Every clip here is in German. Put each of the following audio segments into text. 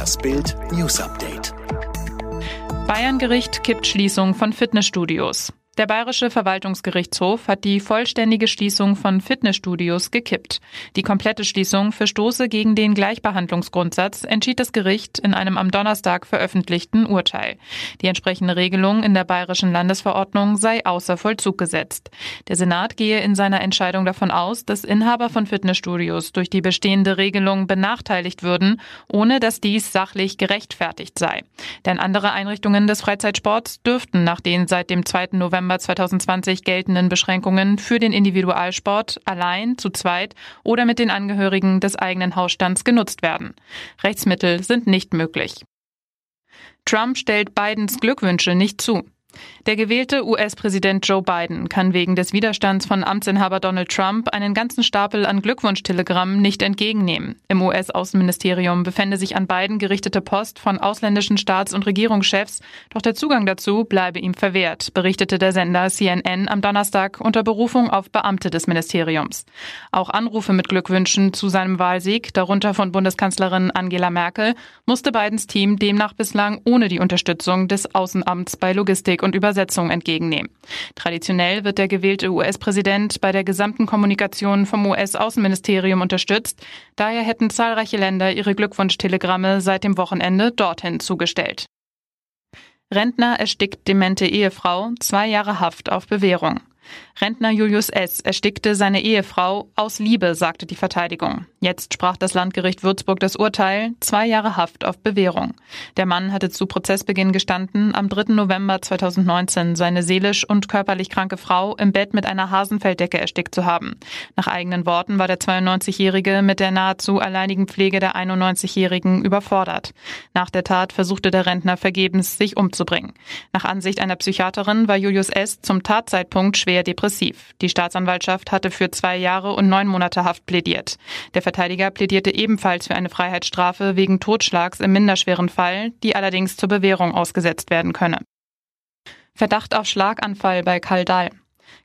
Das Bild News Update. Bayern-Gericht kippt Schließung von Fitnessstudios. Der Bayerische Verwaltungsgerichtshof hat die vollständige Schließung von Fitnessstudios gekippt. Die komplette Schließung verstoße gegen den Gleichbehandlungsgrundsatz, entschied das Gericht in einem am Donnerstag veröffentlichten Urteil. Die entsprechende Regelung in der bayerischen Landesverordnung sei außer Vollzug gesetzt. Der Senat gehe in seiner Entscheidung davon aus, dass Inhaber von Fitnessstudios durch die bestehende Regelung benachteiligt würden, ohne dass dies sachlich gerechtfertigt sei. Denn andere Einrichtungen des Freizeitsports dürften nach den seit dem 2. November November 2020 geltenden Beschränkungen für den Individualsport allein, zu zweit oder mit den Angehörigen des eigenen Hausstands genutzt werden. Rechtsmittel sind nicht möglich. Trump stellt Bidens Glückwünsche nicht zu. Der gewählte US-Präsident Joe Biden kann wegen des Widerstands von Amtsinhaber Donald Trump einen ganzen Stapel an Glückwunschtelegrammen nicht entgegennehmen. Im US-Außenministerium befände sich an Biden gerichtete Post von ausländischen Staats- und Regierungschefs, doch der Zugang dazu bleibe ihm verwehrt, berichtete der Sender CNN am Donnerstag unter Berufung auf Beamte des Ministeriums. Auch Anrufe mit Glückwünschen zu seinem Wahlsieg, darunter von Bundeskanzlerin Angela Merkel, musste Bidens Team demnach bislang ohne die Unterstützung des Außenamts bei Logistik und Über Übersetzung entgegennehmen. Traditionell wird der gewählte US-Präsident bei der gesamten Kommunikation vom US-Außenministerium unterstützt. Daher hätten zahlreiche Länder ihre Glückwunschtelegramme seit dem Wochenende dorthin zugestellt. Rentner erstickt demente Ehefrau, zwei Jahre Haft auf Bewährung. Rentner Julius S. erstickte seine Ehefrau aus Liebe, sagte die Verteidigung. Jetzt sprach das Landgericht Würzburg das Urteil, zwei Jahre Haft auf Bewährung. Der Mann hatte zu Prozessbeginn gestanden, am 3. November 2019 seine seelisch und körperlich kranke Frau im Bett mit einer Hasenfelddecke erstickt zu haben. Nach eigenen Worten war der 92-Jährige mit der nahezu alleinigen Pflege der 91-Jährigen überfordert. Nach der Tat versuchte der Rentner vergebens, sich umzubringen. Nach Ansicht einer Psychiaterin war Julius S. zum Tatzeitpunkt schwer depressiv. Die Staatsanwaltschaft hatte für zwei Jahre und neun Monate Haft plädiert. Der Verteidiger plädierte ebenfalls für eine Freiheitsstrafe wegen Totschlags im minderschweren Fall, die allerdings zur Bewährung ausgesetzt werden könne. Verdacht auf Schlaganfall bei Kaldal.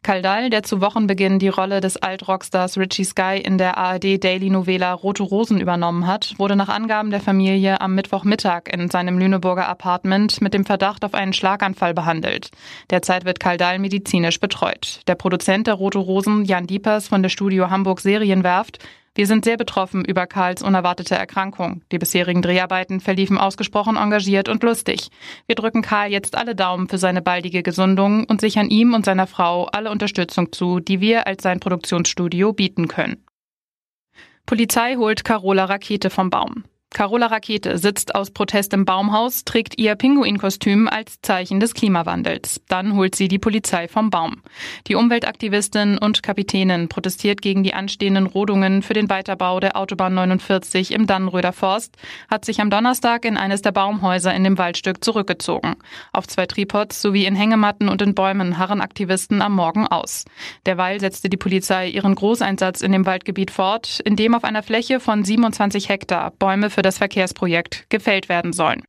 Kaldal, der zu Wochenbeginn die Rolle des Alt-Rockstars Richie Sky in der ARD-Daily-Novela Rote Rosen übernommen hat, wurde nach Angaben der Familie am Mittwochmittag in seinem Lüneburger Apartment mit dem Verdacht auf einen Schlaganfall behandelt. Derzeit wird Kaldal medizinisch betreut. Der Produzent der Rote Rosen, Jan Diepers von der Studio Hamburg Serienwerft, wir sind sehr betroffen über Karls unerwartete Erkrankung. Die bisherigen Dreharbeiten verliefen ausgesprochen engagiert und lustig. Wir drücken Karl jetzt alle Daumen für seine baldige Gesundung und sichern ihm und seiner Frau alle Unterstützung zu, die wir als sein Produktionsstudio bieten können. Polizei holt Carola Rakete vom Baum. Carola Rakete sitzt aus Protest im Baumhaus, trägt ihr Pinguinkostüm als Zeichen des Klimawandels. Dann holt sie die Polizei vom Baum. Die Umweltaktivistin und Kapitänin protestiert gegen die anstehenden Rodungen für den Weiterbau der Autobahn 49 im Dannenröder Forst, hat sich am Donnerstag in eines der Baumhäuser in dem Waldstück zurückgezogen. Auf zwei Tripods sowie in Hängematten und in Bäumen harren Aktivisten am Morgen aus. Derweil setzte die Polizei ihren Großeinsatz in dem Waldgebiet fort, in dem auf einer Fläche von 27 Hektar Bäume für das Verkehrsprojekt gefällt werden sollen.